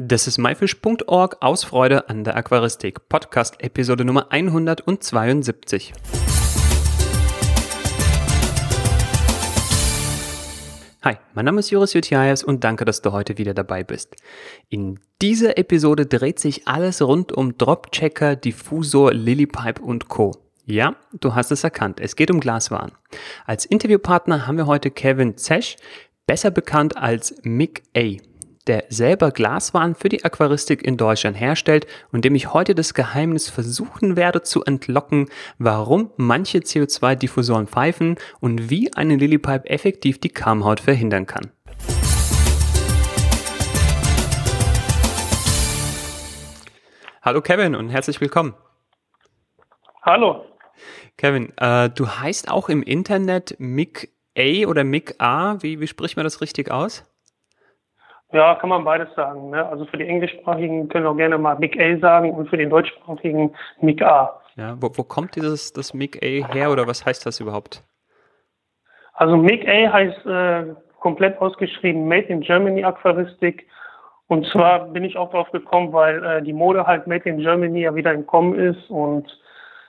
Das ist myfish.org aus Freude an der Aquaristik. Podcast Episode Nummer 172. Hi, mein Name ist Joris Jutiaevs und danke, dass du heute wieder dabei bist. In dieser Episode dreht sich alles rund um Dropchecker, Diffusor, Lilypipe und Co. Ja, du hast es erkannt. Es geht um Glaswaren. Als Interviewpartner haben wir heute Kevin Zesch, besser bekannt als Mick A der selber Glaswaren für die Aquaristik in Deutschland herstellt und dem ich heute das Geheimnis versuchen werde zu entlocken, warum manche CO2-Diffusoren pfeifen und wie eine Lilypipe effektiv die Kammhaut verhindern kann. Hallo Kevin und herzlich willkommen. Hallo. Kevin, äh, du heißt auch im Internet Mick A oder Mick A. Wie, wie spricht man das richtig aus? Ja, kann man beides sagen. Ne? Also für die englischsprachigen können wir auch gerne mal Mick A sagen und für den deutschsprachigen Mick A. Ja, wo, wo kommt dieses das Mick A her oder was heißt das überhaupt? Also Mick A heißt äh, komplett ausgeschrieben Made in Germany Aquaristik. Und zwar bin ich auch drauf gekommen, weil äh, die Mode halt Made in Germany ja wieder im Kommen ist und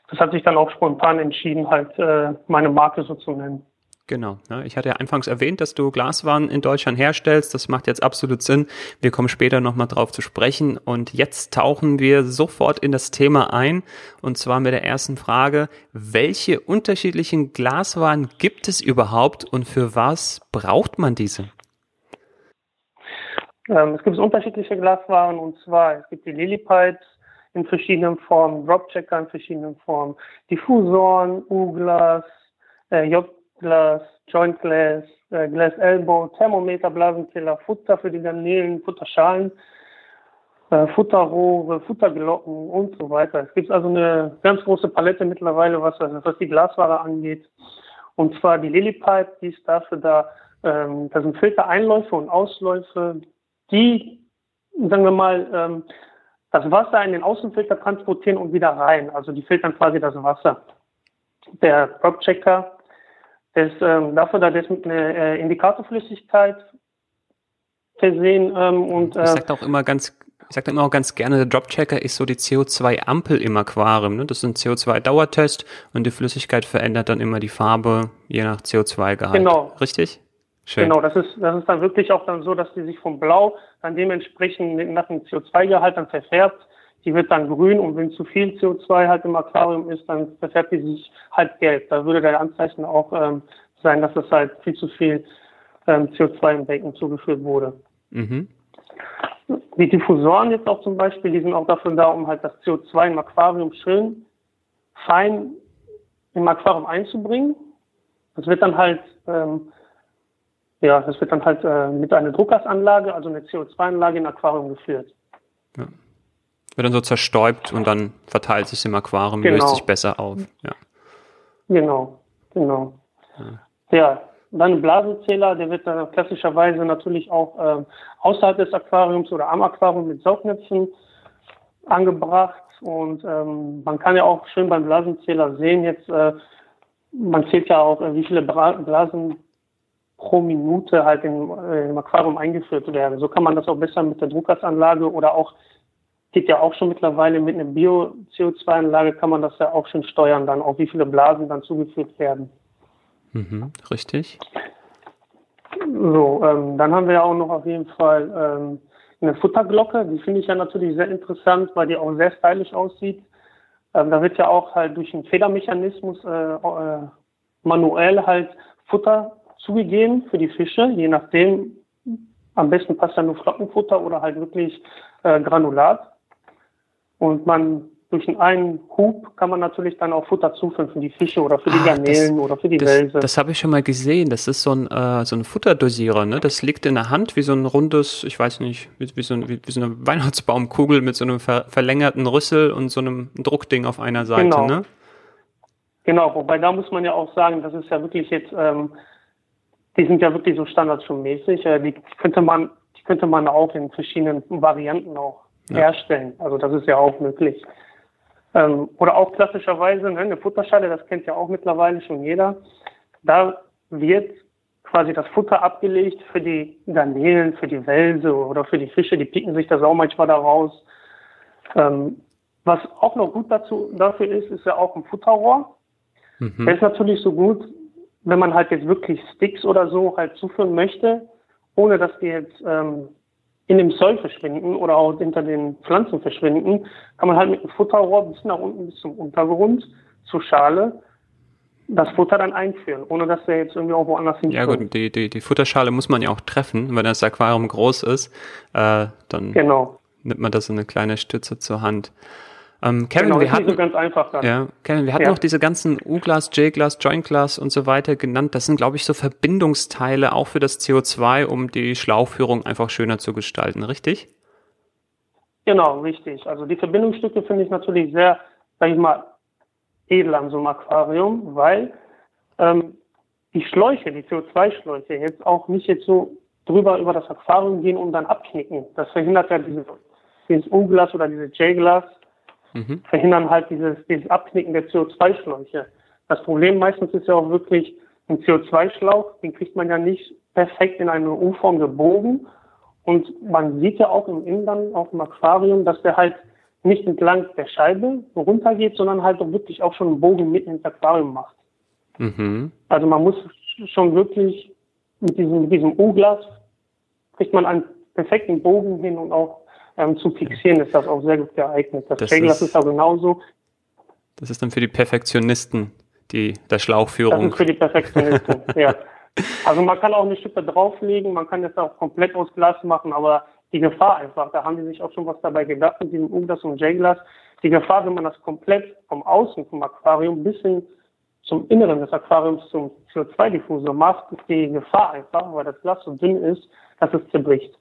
das hat sich dann auch spontan entschieden, halt äh, meine Marke so zu nennen. Genau. Ja, ich hatte ja anfangs erwähnt, dass du Glaswaren in Deutschland herstellst. Das macht jetzt absolut Sinn. Wir kommen später nochmal drauf zu sprechen. Und jetzt tauchen wir sofort in das Thema ein. Und zwar mit der ersten Frage. Welche unterschiedlichen Glaswaren gibt es überhaupt und für was braucht man diese? Ähm, es gibt unterschiedliche Glaswaren und zwar es gibt die Lilypipes in verschiedenen Formen, Dropchecker in verschiedenen Formen, Diffusoren, U-Glas, äh, Glas, Joint Glass, äh, Glass Elbow, Thermometer, Blasenzähler, Futter für die Garnelen, Futterschalen, äh, Futterrohre, Futterglocken und so weiter. Es gibt also eine ganz große Palette mittlerweile, was, was die Glasware angeht. Und zwar die Lilypipe, die ist dafür da, ähm, da sind Filtereinläufe und Ausläufe, die, sagen wir mal, ähm, das Wasser in den Außenfilter transportieren und wieder rein. Also die filtern quasi das Wasser. Der Drop-Checker ist ähm, dafür, dass es mit einer äh, Indikatorflüssigkeit versehen ähm, und äh, ich sage auch immer ganz ich sage immer auch ganz gerne, der Dropchecker ist so die CO2-Ampel im Aquarium. Ne? Das ist ein CO2-Dauertest und die Flüssigkeit verändert dann immer die Farbe je nach CO2-Gehalt. Genau. Richtig? Schön. Genau, das ist, das ist dann wirklich auch dann so, dass die sich vom Blau dann dementsprechend nach dem CO2-Gehalt dann verfärbt die wird dann grün und wenn zu viel CO2 halt im Aquarium ist, dann verfärbt die sich halt gelb. Da würde der Anzeichen auch ähm, sein, dass es halt viel zu viel ähm, CO2 im Becken zugeführt wurde. Mhm. Die Diffusoren jetzt auch zum Beispiel, die sind auch dafür da, um halt das CO2 im Aquarium schön fein im Aquarium einzubringen. Das wird dann halt, ähm, ja, das wird dann halt äh, mit einer Druckgasanlage, also eine CO2-Anlage im Aquarium geführt. Ja wird dann so zerstäubt und dann verteilt sich im Aquarium, genau. löst sich besser auf. Ja. Genau, genau. Ja, ja dann Blasenzähler, der wird dann klassischerweise natürlich auch äh, außerhalb des Aquariums oder am Aquarium mit Saugnäpfen angebracht. Und ähm, man kann ja auch schön beim Blasenzähler sehen, jetzt, äh, man zählt ja auch, äh, wie viele Bra Blasen pro Minute halt im, äh, im Aquarium eingeführt werden. So kann man das auch besser mit der Druckgasanlage oder auch geht ja auch schon mittlerweile mit einer Bio-CO2-Anlage kann man das ja auch schon steuern, dann auch wie viele Blasen dann zugeführt werden. Mhm, richtig. So, ähm, dann haben wir ja auch noch auf jeden Fall ähm, eine Futterglocke. Die finde ich ja natürlich sehr interessant, weil die auch sehr stylisch aussieht. Ähm, da wird ja auch halt durch einen Federmechanismus äh, äh, manuell halt Futter zugegeben für die Fische, je nachdem. Am besten passt ja nur Flockenfutter oder halt wirklich äh, Granulat. Und man durch einen Hub kann man natürlich dann auch Futter zuführen für die Fische oder für die ah, Garnelen das, oder für die das, Wälse. Das habe ich schon mal gesehen. Das ist so ein, äh, so ein Futterdosierer. Ne? Das liegt in der Hand wie so ein rundes, ich weiß nicht, wie, wie, so, ein, wie, wie, so eine Weihnachtsbaumkugel mit so einem ver verlängerten Rüssel und so einem Druckding auf einer Seite. Genau. Ne? Genau, wobei da muss man ja auch sagen, das ist ja wirklich jetzt, ähm, die sind ja wirklich so standardschulmäßig. Äh, die könnte man, die könnte man auch in verschiedenen Varianten auch ja. herstellen. Also das ist ja auch möglich. Ähm, oder auch klassischerweise ne, eine Futterschale, das kennt ja auch mittlerweile schon jeder. Da wird quasi das Futter abgelegt für die Garnelen, für die Wälse oder für die Fische, die picken sich das auch manchmal da raus. Ähm, was auch noch gut dazu, dafür ist, ist ja auch ein Futterrohr. Mhm. Der ist natürlich so gut, wenn man halt jetzt wirklich Sticks oder so halt zuführen möchte, ohne dass die jetzt ähm, in dem Soll verschwinden oder auch hinter den Pflanzen verschwinden, kann man halt mit dem Futterrohr bis nach unten, bis zum Untergrund, zur Schale, das Futter dann einführen, ohne dass der jetzt irgendwie auch woanders hinkommt. Ja gut, die, die, die Futterschale muss man ja auch treffen. Wenn das Aquarium groß ist, äh, dann genau. nimmt man das so eine kleine Stütze zur Hand. Ähm, Kevin, genau, wir hatten, so. Ja, Kevin, wir hatten ja. noch diese ganzen U-Glas, J-Glas, Joint-Glas und so weiter genannt. Das sind, glaube ich, so Verbindungsteile auch für das CO2, um die Schlauchführung einfach schöner zu gestalten, richtig? Genau, richtig. Also die Verbindungsstücke finde ich natürlich sehr, sag ich mal, edel an so einem Aquarium, weil ähm, die Schläuche, die CO2-Schläuche jetzt auch nicht jetzt so drüber über das Aquarium gehen und dann abknicken. Das verhindert ja dieses, dieses U-Glas oder dieses J-Glas mhm. verhindern halt dieses, dieses Abknicken der CO2-Schläuche. Das Problem meistens ist ja auch wirklich ein CO2-Schlauch, den kriegt man ja nicht perfekt in eine U-Form gebogen. Und man sieht ja auch im Innern, auch im Aquarium, dass der halt nicht entlang der Scheibe runtergeht, sondern halt auch wirklich auch schon einen Bogen mitten ins Aquarium macht. Mhm. Also man muss schon wirklich mit diesem, mit diesem U-Glas kriegt man einen perfekten Bogen hin und auch ähm, zu fixieren ist das auch sehr gut geeignet. Das, das J-Glas ist, ist auch genauso. Das ist dann für die Perfektionisten, die der Schlauchführung. Das ist für die Perfektionisten, ja. Also man kann auch eine Schippe drauflegen, man kann das auch komplett aus Glas machen, aber die Gefahr einfach, da haben die sich auch schon was dabei gedacht mit diesem U-Glas und J-Glas. Die Gefahr, wenn man das komplett vom Außen vom Aquarium bis hin zum Inneren des Aquariums zum CO2-Diffusor macht, ist die Gefahr einfach, weil das Glas so dünn ist, dass es zerbricht.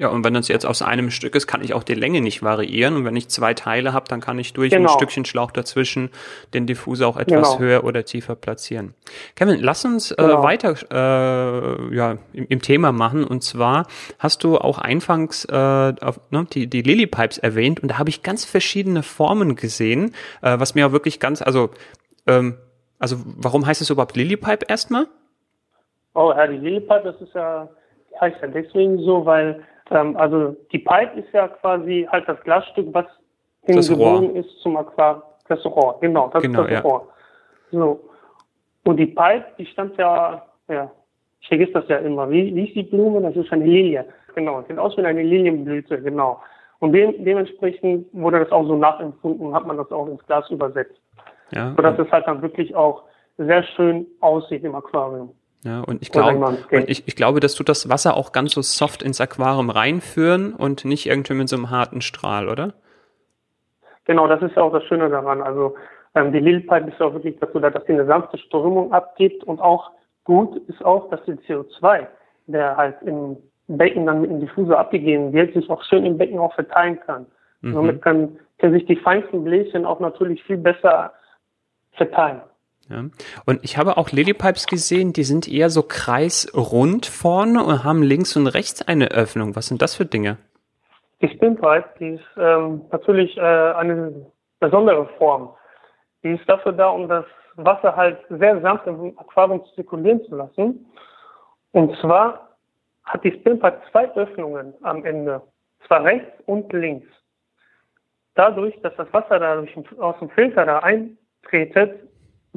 Ja, und wenn das jetzt aus einem Stück ist, kann ich auch die Länge nicht variieren. Und wenn ich zwei Teile habe, dann kann ich durch genau. ein Stückchen Schlauch dazwischen den Diffuser auch etwas genau. höher oder tiefer platzieren. Kevin, lass uns äh, genau. weiter äh, ja, im, im, Thema machen. Und zwar hast du auch anfangs äh, auf, ne, die, die Lily Pipes erwähnt und da habe ich ganz verschiedene Formen gesehen, äh, was mir auch wirklich ganz, also, ähm, also warum heißt es überhaupt Lily Pipe erstmal? Oh ja, die Lily Pipe, das ist ja, heißt ja deswegen so, weil ähm, also die Pipe ist ja quasi halt das Glasstück, was hingebogen ist zum Aquarium. Das Rohr, genau, das genau, ist das ja. Rohr. So. Und die Pipe, die stand ja, ja, ich vergesse das ja immer. Wie, wie ist die Blume? Das ist eine Lilie. Genau, sieht aus wie eine Lilienblüte, genau. Und de dementsprechend wurde das auch so nachempfunden und hat man das auch ins Glas übersetzt. Ja. Sodass es halt dann wirklich auch sehr schön aussieht im Aquarium. Ja, und ich glaube, und ich, ich glaube, das tut das Wasser auch ganz so soft ins Aquarium reinführen und nicht irgendwie mit so einem harten Strahl, oder? Genau, das ist auch das Schöne daran. Also ähm, die Lilpipe ist auch wirklich dazu da, dass sie eine sanfte Strömung abgibt und auch gut ist auch, dass die CO2, der halt im Becken dann mit dem Diffusor abgegeben wird, sich auch schön im Becken auch verteilen kann. Mhm. Somit kann, können sich die feinsten Bläschen auch natürlich viel besser verteilen. Ja. Und ich habe auch Lilypipes gesehen, die sind eher so kreisrund vorne und haben links und rechts eine Öffnung. Was sind das für Dinge? Die Spinpipe, die ist ähm, natürlich äh, eine besondere Form. Die ist dafür da, um das Wasser halt sehr sanft im Aquarium zirkulieren zu lassen. Und zwar hat die Spinpipe zwei Öffnungen am Ende, zwar rechts und links. Dadurch, dass das Wasser da aus dem Filter da eintretet,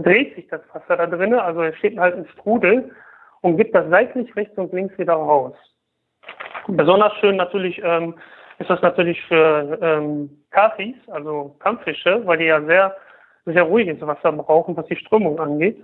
dreht sich das Wasser da drinnen, also es steht halt im Strudel und gibt das seitlich rechts und links wieder raus. Besonders schön natürlich ähm, ist das natürlich für ähm, Kafis, also Kampffische, weil die ja sehr, sehr ruhiges Wasser brauchen, was die Strömung angeht.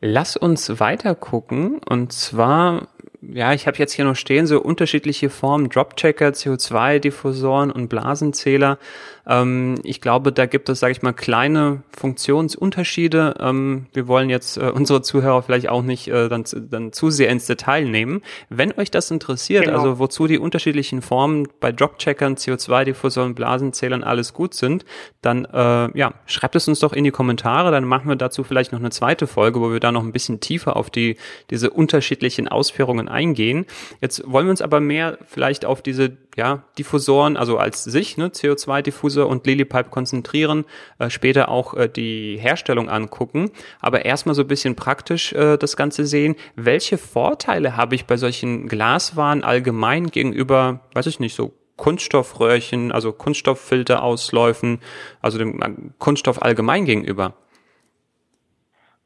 Lass uns weiter gucken und zwar ja, ich habe jetzt hier noch stehen, so unterschiedliche Formen, Dropchecker, CO2-Diffusoren und Blasenzähler. Ähm, ich glaube, da gibt es, sage ich mal, kleine Funktionsunterschiede. Ähm, wir wollen jetzt äh, unsere Zuhörer vielleicht auch nicht äh, dann, dann zu sehr ins Detail nehmen. Wenn euch das interessiert, genau. also wozu die unterschiedlichen Formen bei Dropcheckern, CO2-Diffusoren, Blasenzählern alles gut sind, dann äh, ja, schreibt es uns doch in die Kommentare, dann machen wir dazu vielleicht noch eine zweite Folge, wo wir da noch ein bisschen tiefer auf die diese unterschiedlichen Ausführungen eingehen. Jetzt wollen wir uns aber mehr vielleicht auf diese ja, Diffusoren, also als sich, ne, CO2-Diffusor und Lilipipe konzentrieren, äh, später auch äh, die Herstellung angucken, aber erstmal so ein bisschen praktisch äh, das Ganze sehen. Welche Vorteile habe ich bei solchen Glaswaren allgemein gegenüber, weiß ich nicht, so Kunststoffröhrchen, also Kunststofffilterausläufen, also dem äh, Kunststoff allgemein gegenüber?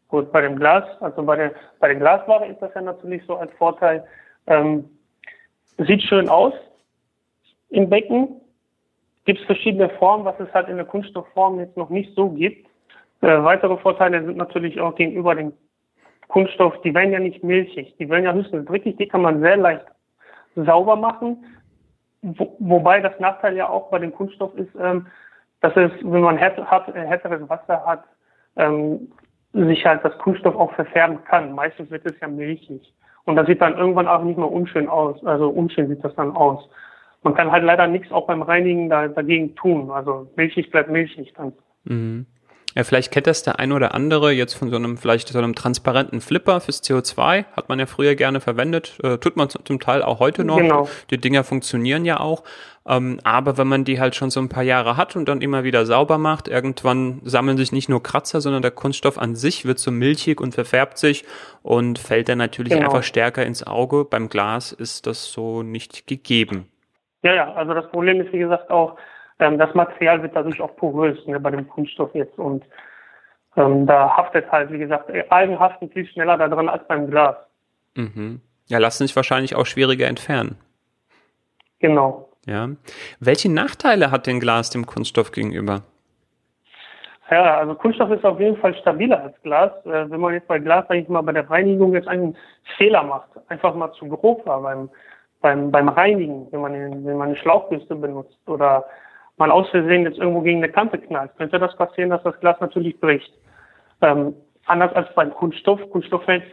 Gut, bei dem Glas, also bei der, bei der Glasware ist das ja natürlich so ein Vorteil. Ähm, sieht schön aus im Becken. Gibt es verschiedene Formen, was es halt in der Kunststoffform jetzt noch nicht so gibt. Äh, weitere Vorteile sind natürlich auch gegenüber dem Kunststoff, die werden ja nicht milchig, die werden ja höchstens dreckig, die kann man sehr leicht sauber machen. Wo, wobei das Nachteil ja auch bei dem Kunststoff ist, ähm, dass es, wenn man härteres Wasser hat, ähm, sich halt das Kunststoff auch verfärben kann. Meistens wird es ja milchig. Und das sieht dann irgendwann auch nicht mehr unschön aus. Also unschön sieht das dann aus. Man kann halt leider nichts auch beim Reinigen da, dagegen tun. Also milchig bleibt milchig dann. Mhm. Ja, vielleicht kennt das der ein oder andere jetzt von so einem, vielleicht so einem transparenten Flipper fürs CO2. Hat man ja früher gerne verwendet. Äh, tut man zum Teil auch heute noch. Genau. Die Dinger funktionieren ja auch. Ähm, aber wenn man die halt schon so ein paar Jahre hat und dann immer wieder sauber macht, irgendwann sammeln sich nicht nur Kratzer, sondern der Kunststoff an sich wird so milchig und verfärbt sich und fällt dann natürlich genau. einfach stärker ins Auge. Beim Glas ist das so nicht gegeben. Ja, ja, also das Problem ist, wie gesagt, auch, ähm, das Material wird dadurch auch porös ne, bei dem Kunststoff jetzt und ähm, da haftet halt, wie gesagt, Algen haften viel schneller da dran als beim Glas. Mhm. Ja, lassen sich wahrscheinlich auch schwieriger entfernen. Genau. Ja. Welche Nachteile hat denn Glas dem Kunststoff gegenüber? Ja, also Kunststoff ist auf jeden Fall stabiler als Glas. Äh, wenn man jetzt bei Glas, sag ich mal, bei der Reinigung jetzt einen Fehler macht, einfach mal zu grob war beim, beim, beim Reinigen, wenn man, wenn man eine Schlauchbürste benutzt oder mal aus Versehen jetzt irgendwo gegen eine Kante knallt, könnte das passieren, dass das Glas natürlich bricht. Ähm, anders als beim Kunststoff. Kunststoff fällt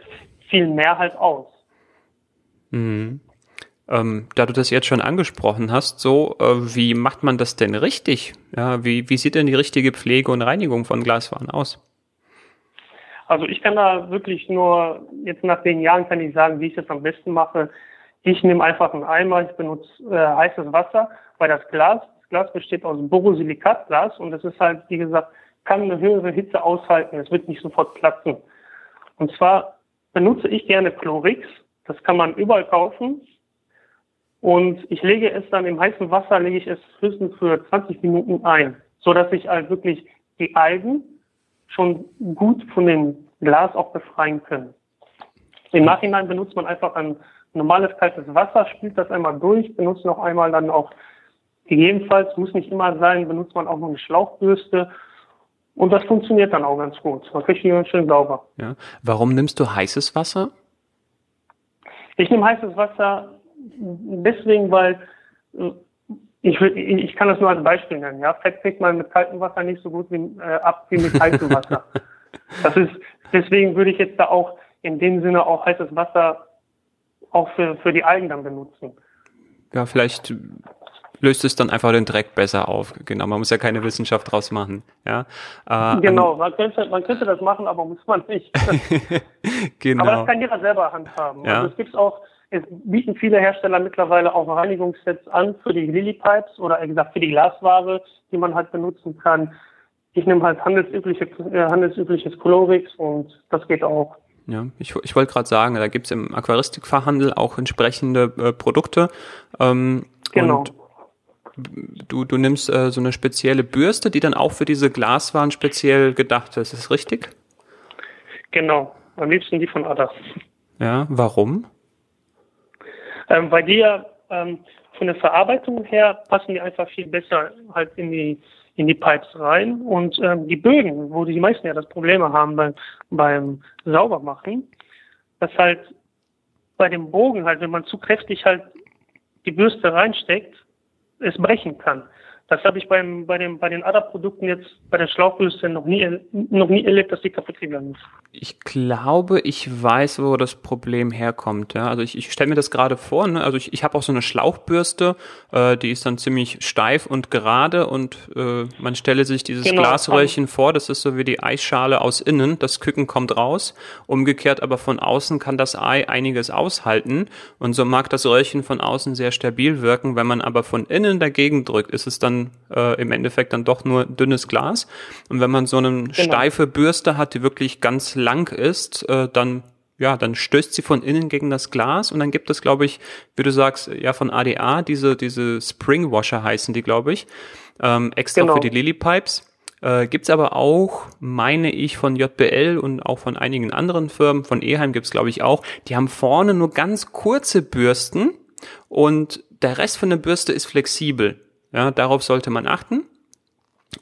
viel mehr halt aus. Mhm. Ähm, da du das jetzt schon angesprochen hast, so, äh, wie macht man das denn richtig? Ja, wie, wie sieht denn die richtige Pflege und Reinigung von Glaswaren aus? Also ich kann da wirklich nur, jetzt nach den Jahren kann ich sagen, wie ich das am besten mache. Ich nehme einfach einen Eimer, ich benutze äh, heißes Wasser, weil das Glas Glas besteht aus Borosilikatglas und es ist halt, wie gesagt, kann eine höhere Hitze aushalten. Es wird nicht sofort platzen. Und zwar benutze ich gerne Chlorix. Das kann man überall kaufen. Und ich lege es dann im heißen Wasser, lege ich es höchstens für 20 Minuten ein, so dass sich halt wirklich die Algen schon gut von dem Glas auch befreien können. Im Nachhinein benutzt man einfach ein normales kaltes Wasser, spült das einmal durch, benutzt noch einmal dann auch Gegebenenfalls muss nicht immer sein, benutzt man auch noch eine Schlauchbürste. Und das funktioniert dann auch ganz gut. Man kriegt die ganz schön sauber. Ja. Warum nimmst du heißes Wasser? Ich nehme heißes Wasser deswegen, weil äh, ich, ich kann das nur als Beispiel nennen. Ja, Fett kriegt man mit kaltem Wasser nicht so gut wie, äh, ab wie mit heißem Wasser. das ist deswegen würde ich jetzt da auch in dem Sinne auch heißes Wasser auch für, für die Algen dann benutzen. Ja, vielleicht löst es dann einfach den Dreck besser auf. Genau, man muss ja keine Wissenschaft draus machen. Ja, äh, genau, man könnte, man könnte das machen, aber muss man nicht. genau. Aber das kann jeder selber handhaben. Ja. Also es gibt auch, es bieten viele Hersteller mittlerweile auch Reinigungssets an für die Lily-Pipes oder wie gesagt für die Glasware, die man halt benutzen kann. Ich nehme halt handelsübliche, äh, handelsübliches Chlorix und das geht auch. Ja, ich, ich wollte gerade sagen, da gibt es im Aquaristikfachhandel auch entsprechende äh, Produkte. Ähm, genau. Du, du nimmst äh, so eine spezielle Bürste, die dann auch für diese Glaswaren speziell gedacht ist. Ist das richtig? Genau, am liebsten die von Ada. Ja, warum? Ähm, weil die ja ähm, von der Verarbeitung her passen die einfach viel besser halt in die in die Pipes rein und ähm, die Bögen, wo die meisten ja das Probleme haben beim, beim Saubermachen, dass halt bei dem Bogen halt, wenn man zu kräftig halt die Bürste reinsteckt, es brechen kann. Das habe ich beim, bei, dem, bei den ADA-Produkten jetzt, bei der Schlauchbürste noch nie, noch nie erlebt, dass die kaputt gegangen ist. Ich glaube, ich weiß, wo das Problem herkommt. Ja? Also ich, ich stelle mir das gerade vor. Ne? Also ich, ich habe auch so eine Schlauchbürste, äh, die ist dann ziemlich steif und gerade und äh, man stelle sich dieses genau. Glasröhrchen vor, das ist so wie die Eisschale aus innen, das Küken kommt raus. Umgekehrt aber von außen kann das Ei einiges aushalten und so mag das Röhrchen von außen sehr stabil wirken. Wenn man aber von innen dagegen drückt, ist es dann äh, im Endeffekt dann doch nur dünnes Glas. Und wenn man so eine genau. steife Bürste hat, die wirklich ganz lang ist, äh, dann ja, dann stößt sie von innen gegen das Glas und dann gibt es, glaube ich, wie du sagst, ja von ADA diese diese Spring Washer heißen die, glaube ich, ähm, extra genau. für die Lily Pipes. Äh, gibt's aber auch, meine ich, von JBL und auch von einigen anderen Firmen, von Eheim gibt's glaube ich auch, die haben vorne nur ganz kurze Bürsten und der Rest von der Bürste ist flexibel. Ja, darauf sollte man achten.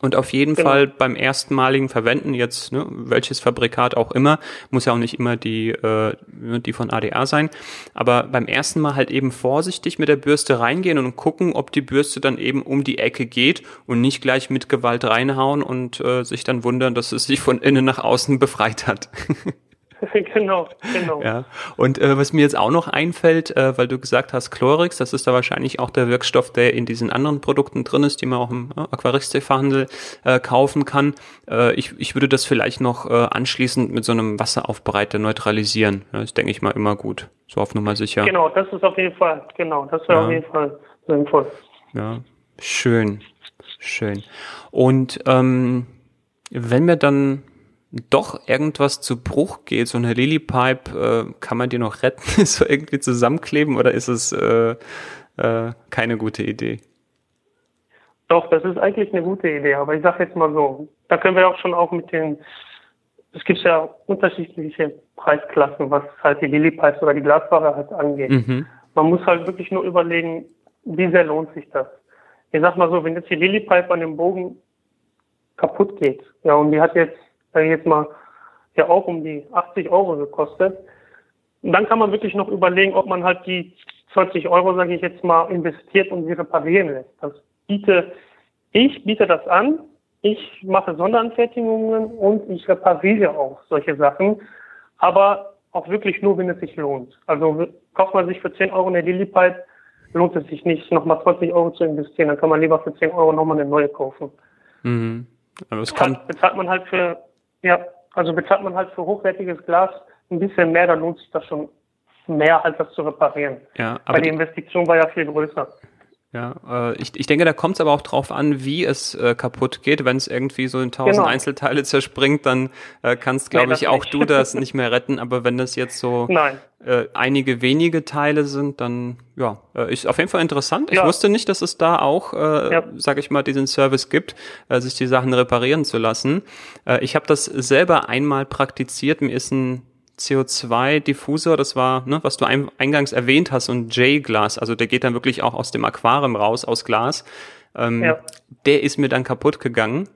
Und auf jeden genau. Fall beim erstmaligen Verwenden jetzt, ne, welches Fabrikat auch immer, muss ja auch nicht immer die, äh, die von ADA sein, aber beim ersten Mal halt eben vorsichtig mit der Bürste reingehen und gucken, ob die Bürste dann eben um die Ecke geht und nicht gleich mit Gewalt reinhauen und äh, sich dann wundern, dass es sich von innen nach außen befreit hat. genau, genau. Ja. Und äh, was mir jetzt auch noch einfällt, äh, weil du gesagt hast, Chlorix, das ist da wahrscheinlich auch der Wirkstoff, der in diesen anderen Produkten drin ist, die man auch im äh, Aquaristikverhandel äh, kaufen kann. Äh, ich, ich würde das vielleicht noch äh, anschließend mit so einem Wasseraufbereiter neutralisieren. Ja, das denke ich mal immer gut. So auf Nummer sicher. Genau, das ist auf jeden Fall, genau, das wäre ja. auf jeden Fall sinnvoll. Ja, schön, schön. Und ähm, wenn wir dann doch irgendwas zu Bruch geht, so eine Lilypipe, äh, kann man die noch retten, so irgendwie zusammenkleben oder ist es äh, äh, keine gute Idee? Doch, das ist eigentlich eine gute Idee, aber ich sage jetzt mal so, da können wir auch schon auch mit den, es gibt ja unterschiedliche Preisklassen, was halt die Lilypipes oder die Glasware halt angeht. Mhm. Man muss halt wirklich nur überlegen, wie sehr lohnt sich das. Ich sag mal so, wenn jetzt die Lilypipe an dem Bogen kaputt geht, ja, und die hat jetzt sage ich jetzt mal, ja auch um die 80 Euro gekostet. Und dann kann man wirklich noch überlegen, ob man halt die 20 Euro, sage ich jetzt mal, investiert und sie reparieren lässt. Das biete, ich biete das an, ich mache Sonderanfertigungen und ich repariere auch solche Sachen, aber auch wirklich nur, wenn es sich lohnt. Also kauft man sich für 10 Euro eine Lilipipe, lohnt es sich nicht, nochmal 20 Euro zu investieren, dann kann man lieber für 10 Euro nochmal eine neue kaufen. Mhm. Aber es kann bezahlt man halt für ja, also bezahlt man halt für hochwertiges Glas ein bisschen mehr, dann lohnt sich das schon mehr, als das zu reparieren. Ja, aber Weil die Investition war ja viel größer. Ja, äh, ich, ich denke, da kommt es aber auch drauf an, wie es äh, kaputt geht. Wenn es irgendwie so in tausend genau. Einzelteile zerspringt, dann äh, kannst, glaube nee, ich, auch nicht. du das nicht mehr retten. Aber wenn das jetzt so äh, einige wenige Teile sind, dann ja, äh, ist auf jeden Fall interessant. Ich ja. wusste nicht, dass es da auch, äh, ja. sage ich mal, diesen Service gibt, äh, sich die Sachen reparieren zu lassen. Äh, ich habe das selber einmal praktiziert. Mir ist ein CO2-Diffusor, das war, ne, was du eingangs erwähnt hast, und J-Glas, also der geht dann wirklich auch aus dem Aquarium raus, aus Glas. Ähm, ja. Der ist mir dann kaputt gegangen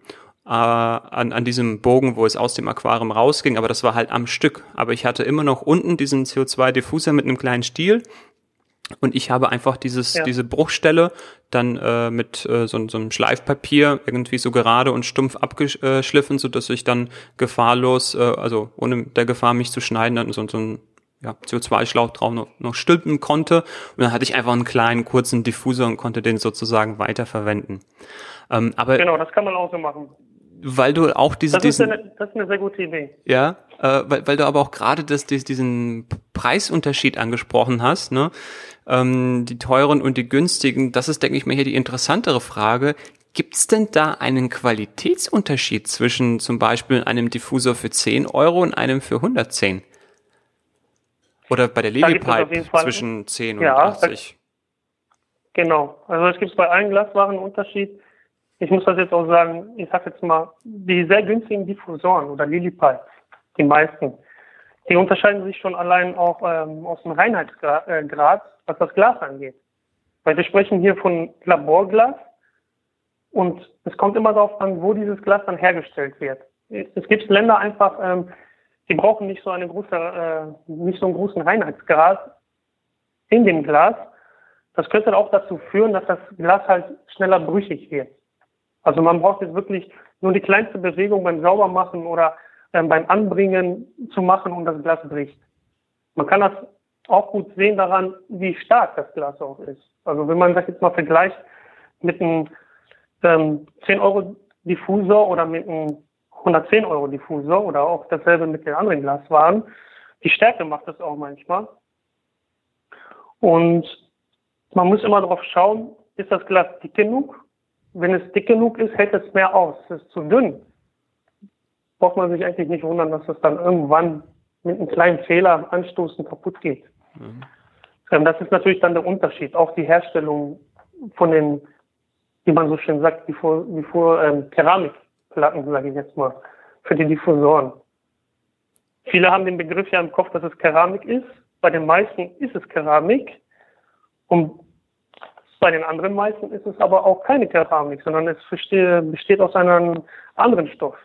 äh, an, an diesem Bogen, wo es aus dem Aquarium rausging, aber das war halt am Stück. Aber ich hatte immer noch unten diesen CO2-Diffusor mit einem kleinen Stiel und ich habe einfach dieses, ja. diese Bruchstelle dann äh, mit äh, so, so einem Schleifpapier irgendwie so gerade und stumpf abgeschliffen, so dass ich dann gefahrlos, äh, also ohne der Gefahr mich zu schneiden, dann so, so ein ja, CO2-Schlauch drauf noch, noch stülpen konnte. Und dann hatte ich einfach einen kleinen, kurzen Diffusor und konnte den sozusagen weiterverwenden. Ähm, aber genau, das kann man auch so machen. Weil du auch diese, das ist, eine, das ist eine sehr gute Idee. Ja, äh, weil, weil du aber auch gerade das, diesen Preisunterschied angesprochen hast, ne? ähm, die teuren und die günstigen, das ist, denke ich mal, hier die interessantere Frage. Gibt es denn da einen Qualitätsunterschied zwischen zum Beispiel einem Diffusor für 10 Euro und einem für 110? Oder bei der Lilypipe zwischen 10 und ja, 80? Genau. Also es gibt bei allen Glaswaren einen Unterschied. Ich muss das jetzt auch sagen, ich sag jetzt mal, die sehr günstigen Diffusoren oder Lilypipes, die meisten, die unterscheiden sich schon allein auch ähm, aus dem Reinheitsgrad, äh, was das Glas angeht. Weil wir sprechen hier von Laborglas und es kommt immer darauf an, wo dieses Glas dann hergestellt wird. Es gibt Länder einfach, ähm, die brauchen nicht so eine große, äh, nicht so einen großen Reinheitsgrad in dem Glas. Das könnte auch dazu führen, dass das Glas halt schneller brüchig wird. Also man braucht jetzt wirklich nur die kleinste Bewegung beim Saubermachen oder ähm, beim Anbringen zu machen und das Glas bricht. Man kann das auch gut sehen daran, wie stark das Glas auch ist. Also wenn man das jetzt mal vergleicht mit einem ähm, 10 Euro Diffusor oder mit einem 110 Euro Diffusor oder auch dasselbe mit den anderen Glaswaren, die Stärke macht das auch manchmal. Und man muss immer darauf schauen, ist das Glas dick genug? Wenn es dick genug ist, hält es mehr aus. Ist es zu dünn, braucht man sich eigentlich nicht wundern, dass es dann irgendwann mit einem kleinen Fehler anstoßen kaputt geht. Mhm. Ähm, das ist natürlich dann der Unterschied. Auch die Herstellung von den, wie man so schön sagt, wie vor, wie vor ähm, Keramikplatten, sage ich jetzt mal, für die Diffusoren. Viele haben den Begriff ja im Kopf, dass es Keramik ist. Bei den meisten ist es Keramik. Und bei den anderen meisten ist es aber auch keine Keramik, sondern es besteht aus einem anderen Stoff.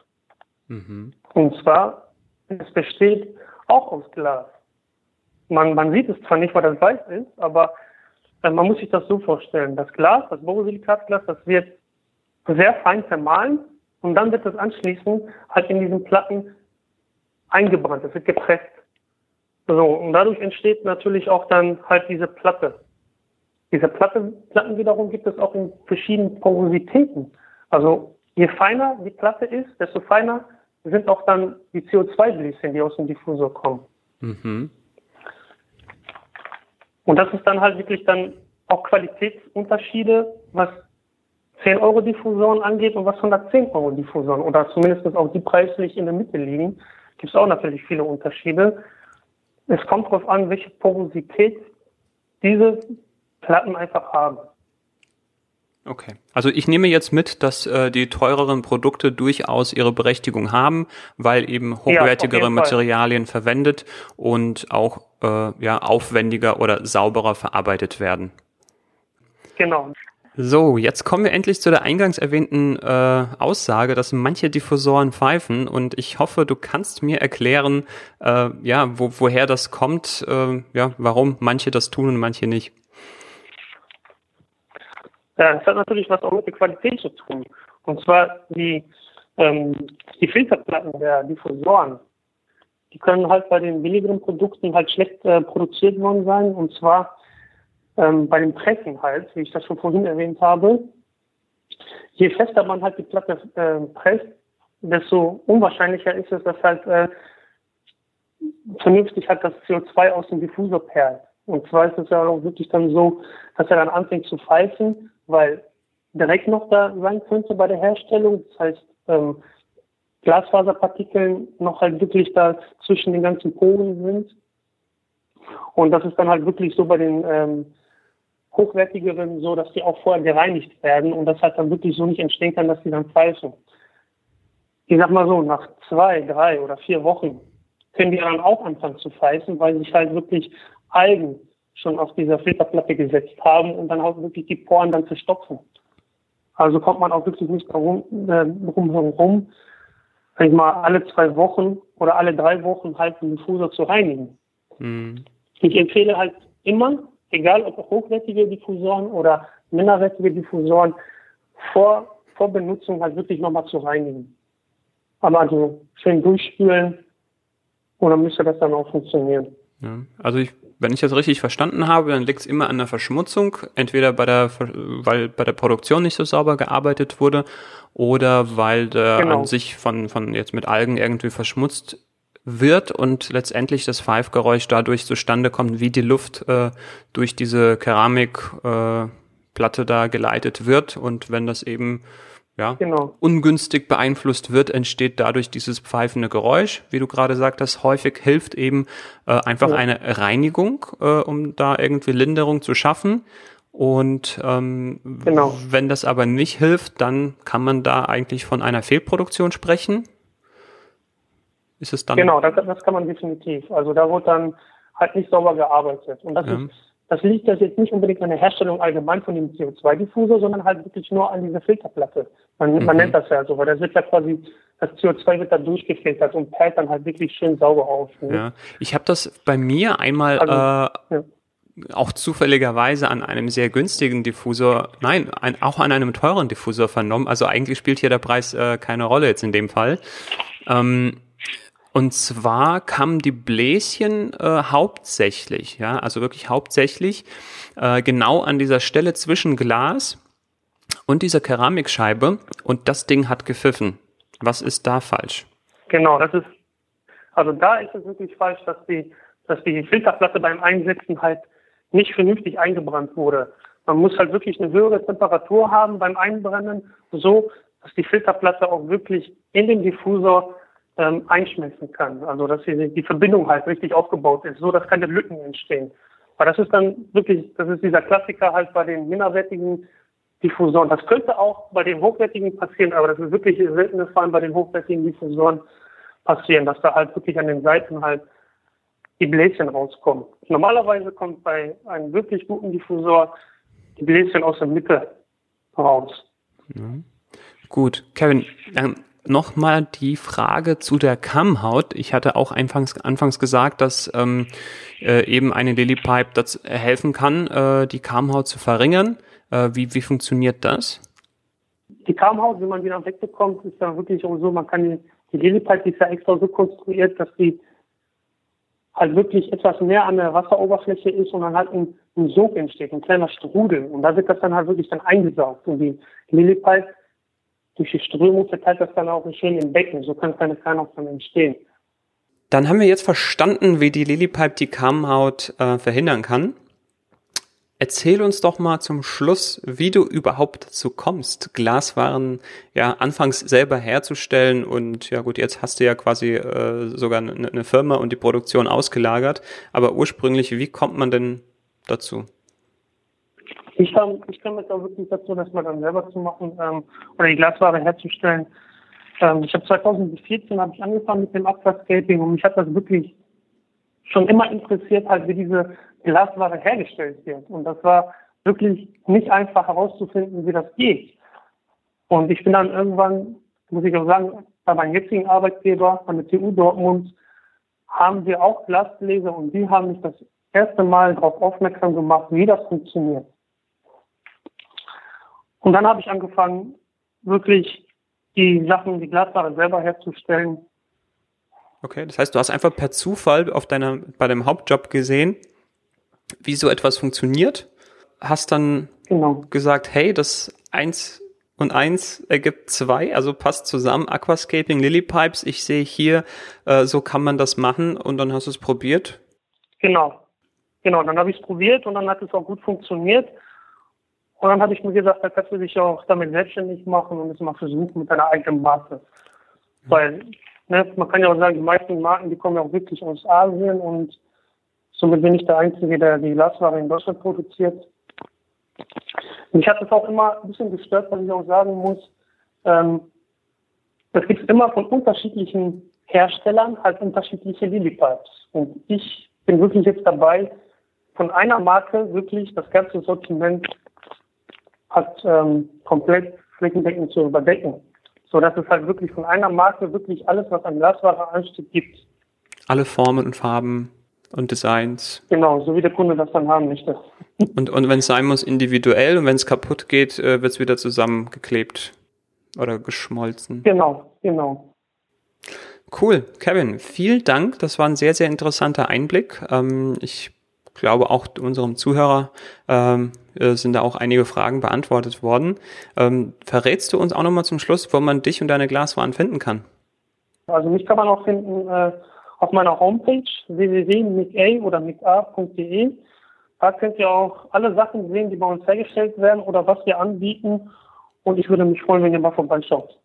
Mhm. Und zwar, es besteht auch aus Glas. Man, man sieht es zwar nicht, weil das weiß ist, aber äh, man muss sich das so vorstellen. Das Glas, das Borosilikatglas, das wird sehr fein vermahlen und dann wird es anschließend halt in diesen Platten eingebrannt. Es wird gepresst. So, und dadurch entsteht natürlich auch dann halt diese Platte. Diese Platte, Platten wiederum gibt es auch in verschiedenen Porositäten. Also je feiner die Platte ist, desto feiner sind auch dann die CO2-Bläschen, die aus dem Diffusor kommen. Mhm. Und das ist dann halt wirklich dann auch Qualitätsunterschiede, was 10 Euro Diffusoren angeht und was 110 Euro Diffusoren oder zumindest auch die preislich in der Mitte liegen, gibt es auch natürlich viele Unterschiede. Es kommt darauf an, welche Porosität diese Platten einfach haben. Okay. Also ich nehme jetzt mit, dass äh, die teureren Produkte durchaus ihre Berechtigung haben, weil eben hochwertigere ja, Materialien verwendet und auch äh, ja, aufwendiger oder sauberer verarbeitet werden. Genau. So, jetzt kommen wir endlich zu der eingangs erwähnten äh, Aussage, dass manche Diffusoren pfeifen und ich hoffe, du kannst mir erklären, äh, ja, wo, woher das kommt, äh, ja, warum manche das tun und manche nicht. Das hat natürlich was auch mit der Qualität zu tun. Und zwar die, ähm, die Filterplatten der Diffusoren, die können halt bei den billigeren Produkten halt schlecht äh, produziert worden sein. Und zwar ähm, bei dem Pressen halt, wie ich das schon vorhin erwähnt habe. Je fester man halt die Platte äh, presst, desto unwahrscheinlicher ist es, dass halt äh, vernünftig halt das CO2 aus dem Diffusor perlt. Und zwar ist es ja auch wirklich dann so, dass er dann anfängt zu pfeifen weil direkt noch da sein könnte bei der Herstellung. Das heißt, ähm, Glasfaserpartikel noch halt wirklich da zwischen den ganzen Poren sind. Und das ist dann halt wirklich so bei den ähm, hochwertigeren so, dass die auch vorher gereinigt werden und das halt dann wirklich so nicht entstehen kann, dass die dann pfeifen. Ich sag mal so, nach zwei, drei oder vier Wochen können die dann auch anfangen zu pfeifen, weil sich halt wirklich Algen schon auf dieser Filterplatte gesetzt haben und dann auch wirklich die Poren dann verstopfen. Also kommt man auch wirklich nicht darum, äh, drum herum, sag ich mal, alle zwei Wochen oder alle drei Wochen halt den Diffusor zu reinigen. Mhm. Ich empfehle halt immer, egal ob hochwertige Diffusoren oder minderwertige Diffusoren, vor, vor Benutzung halt wirklich nochmal zu reinigen. Aber also schön durchspülen und dann müsste das dann auch funktionieren. Ja, also ich wenn ich das richtig verstanden habe, dann liegt es immer an der Verschmutzung, entweder bei der, weil bei der Produktion nicht so sauber gearbeitet wurde oder weil der genau. an sich von, von jetzt mit Algen irgendwie verschmutzt wird und letztendlich das Pfeifgeräusch dadurch zustande kommt, wie die Luft äh, durch diese Keramikplatte äh, da geleitet wird und wenn das eben ja, genau. ungünstig beeinflusst wird, entsteht dadurch dieses pfeifende Geräusch. Wie du gerade sagtest, häufig hilft eben äh, einfach ja. eine Reinigung, äh, um da irgendwie Linderung zu schaffen. Und ähm, genau. wenn das aber nicht hilft, dann kann man da eigentlich von einer Fehlproduktion sprechen. Ist es dann? Genau, das, das kann man definitiv. Also da wird dann halt nicht sauber gearbeitet. Und das ja. ist das liegt das jetzt nicht unbedingt an der Herstellung allgemein von dem CO2-Diffusor, sondern halt wirklich nur an dieser Filterplatte. Man, mhm. man nennt das ja so, weil das wird ja quasi, das CO2 wird da durchgefiltert und perlt dann halt wirklich schön sauber auf. Ne? Ja, ich habe das bei mir einmal also, äh, ja. auch zufälligerweise an einem sehr günstigen Diffusor, nein, ein, auch an einem teuren Diffusor vernommen. Also eigentlich spielt hier der Preis äh, keine Rolle jetzt in dem Fall. Ähm, und zwar kamen die Bläschen äh, hauptsächlich, ja, also wirklich hauptsächlich äh, genau an dieser Stelle zwischen Glas und dieser Keramikscheibe und das Ding hat gepfiffen. Was ist da falsch? Genau, das ist, also da ist es wirklich falsch, dass die, dass die Filterplatte beim Einsetzen halt nicht vernünftig eingebrannt wurde. Man muss halt wirklich eine höhere Temperatur haben beim Einbrennen, so dass die Filterplatte auch wirklich in den Diffusor ähm, einschmelzen kann. Also dass die, die Verbindung halt richtig aufgebaut ist, so dass keine Lücken entstehen. Aber das ist dann wirklich, das ist dieser Klassiker halt bei den minderwertigen Diffusoren. Das könnte auch bei den hochwertigen passieren, aber das ist wirklich selten vor allem bei den hochwertigen Diffusoren passieren, dass da halt wirklich an den Seiten halt die Bläschen rauskommen. Normalerweise kommt bei einem wirklich guten Diffusor die Bläschen aus der Mitte raus. Mhm. Gut, Kevin, dann nochmal die Frage zu der Kammhaut. Ich hatte auch anfangs, anfangs gesagt, dass ähm, äh, eben eine Lilypipe das helfen kann, äh, die Kammhaut zu verringern. Äh, wie, wie funktioniert das? Die Kammhaut, wenn man wieder wegbekommt, ist ja wirklich auch so, man kann die, die Lilypipe, die ist ja extra so konstruiert, dass die halt wirklich etwas näher an der Wasseroberfläche ist und dann halt ein, ein Sog entsteht, ein kleiner Strudel. Und da wird das dann halt wirklich dann eingesaugt. Und die Lilypipe durch die Strömung verteilt das dann auch schön im Becken. So kann keine dann entstehen. Dann haben wir jetzt verstanden, wie die Lilypipe die Kammhaut äh, verhindern kann. Erzähl uns doch mal zum Schluss, wie du überhaupt dazu kommst, Glaswaren ja anfangs selber herzustellen und ja gut, jetzt hast du ja quasi äh, sogar eine, eine Firma und die Produktion ausgelagert, aber ursprünglich, wie kommt man denn dazu? Ich kam, ich kam jetzt auch wirklich dazu, das mal dann selber zu machen ähm, oder die Glasware herzustellen. Ähm, ich habe 2014 habe ich angefangen mit dem Aquascaping und mich hat das wirklich schon immer interessiert, halt wie diese Glasware hergestellt wird. Und das war wirklich nicht einfach herauszufinden, wie das geht. Und ich bin dann irgendwann, muss ich auch sagen, bei meinem jetzigen Arbeitgeber an der TU Dortmund haben wir auch Glasgläser und die haben mich das erste Mal darauf aufmerksam gemacht, wie das funktioniert. Und dann habe ich angefangen, wirklich die Sachen, die Glasware selber herzustellen. Okay, das heißt, du hast einfach per Zufall auf deiner, bei deinem Hauptjob gesehen, wie so etwas funktioniert, hast dann genau. gesagt, hey, das eins und eins ergibt zwei, also passt zusammen, Aquascaping, Lilypipes, ich sehe hier, äh, so kann man das machen und dann hast du es probiert. Genau, genau, dann habe ich es probiert und dann hat es auch gut funktioniert und dann habe ich mir gesagt, da kannst du dich auch damit selbstständig machen und es mal versuchen mit deiner eigenen Marke. Mhm. Weil, ne, man kann ja auch sagen, die meisten Marken, die kommen ja auch wirklich aus Asien und somit bin ich der Einzige, der die Glasware in Deutschland produziert. Und ich hatte es auch immer ein bisschen gestört, was ich auch sagen muss. Ähm, es gibt immer von unterschiedlichen Herstellern halt unterschiedliche Lilypipes. Und ich bin wirklich jetzt dabei, von einer Marke wirklich das ganze Sortiment hat ähm, komplett flächendeckend zu überdecken. So dass es halt wirklich von einer Marke wirklich alles, was an Glasware ansteht, gibt. Alle Formen und Farben und Designs. Genau, so wie der Kunde das dann haben möchte. Und, und wenn es sein muss, individuell und wenn es kaputt geht, äh, wird es wieder zusammengeklebt oder geschmolzen. Genau, genau. Cool, Kevin, vielen Dank. Das war ein sehr, sehr interessanter Einblick. Ähm, ich glaube auch unserem Zuhörer ähm, äh, sind da auch einige Fragen beantwortet worden. Ähm, verrätst du uns auch nochmal zum Schluss, wo man dich und deine Glaswaren finden kann? Also mich kann man auch finden äh, auf meiner Homepage www.mica oder mica.de. Da könnt ihr auch alle Sachen sehen, die bei uns hergestellt werden oder was wir anbieten. Und ich würde mich freuen, wenn ihr mal vorbeischaut.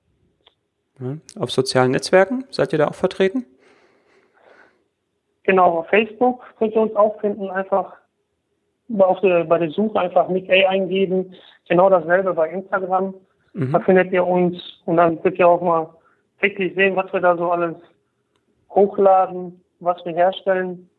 Auf sozialen Netzwerken seid ihr da auch vertreten? Genau, auf Facebook könnt ihr uns auch finden. Einfach auf der, bei der Suche einfach Nick A eingeben. Genau dasselbe bei Instagram. Mhm. Da findet ihr uns und dann könnt ihr auch mal täglich sehen, was wir da so alles hochladen, was wir herstellen.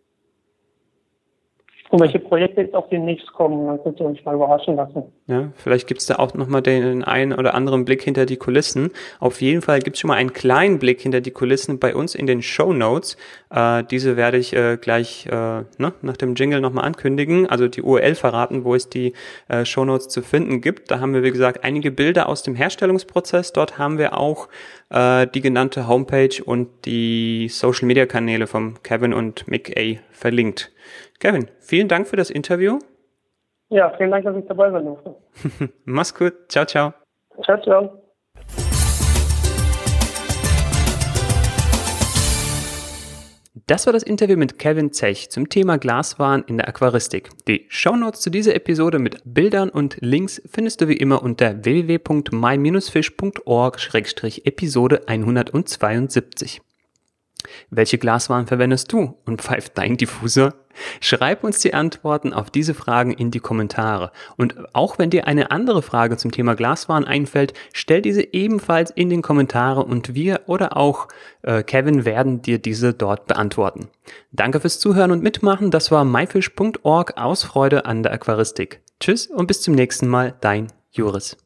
Und welche Projekte jetzt auf demnächst kommen, dann könnt ihr euch mal überraschen lassen. Ja, vielleicht gibt's da auch nochmal den einen oder anderen Blick hinter die Kulissen. Auf jeden Fall gibt's schon mal einen kleinen Blick hinter die Kulissen bei uns in den Show Notes. Äh, diese werde ich äh, gleich äh, ne, nach dem Jingle nochmal ankündigen, also die URL verraten, wo es die äh, Show Notes zu finden gibt. Da haben wir, wie gesagt, einige Bilder aus dem Herstellungsprozess. Dort haben wir auch äh, die genannte Homepage und die Social Media Kanäle vom Kevin und Mick A verlinkt. Kevin, vielen Dank für das Interview. Ja, vielen Dank, dass ich dabei sein durfte. Mach's gut. Ciao, ciao. Ciao, ciao. Das war das Interview mit Kevin Zech zum Thema Glaswaren in der Aquaristik. Die Shownotes zu dieser Episode mit Bildern und Links findest du wie immer unter www.my-fish.org-episode 172. Welche Glaswaren verwendest du und pfeift dein Diffusor? Schreib uns die Antworten auf diese Fragen in die Kommentare. Und auch wenn dir eine andere Frage zum Thema Glaswaren einfällt, stell diese ebenfalls in den Kommentare und wir oder auch äh, Kevin werden dir diese dort beantworten. Danke fürs Zuhören und Mitmachen. Das war myfish.org aus Freude an der Aquaristik. Tschüss und bis zum nächsten Mal, dein Juris.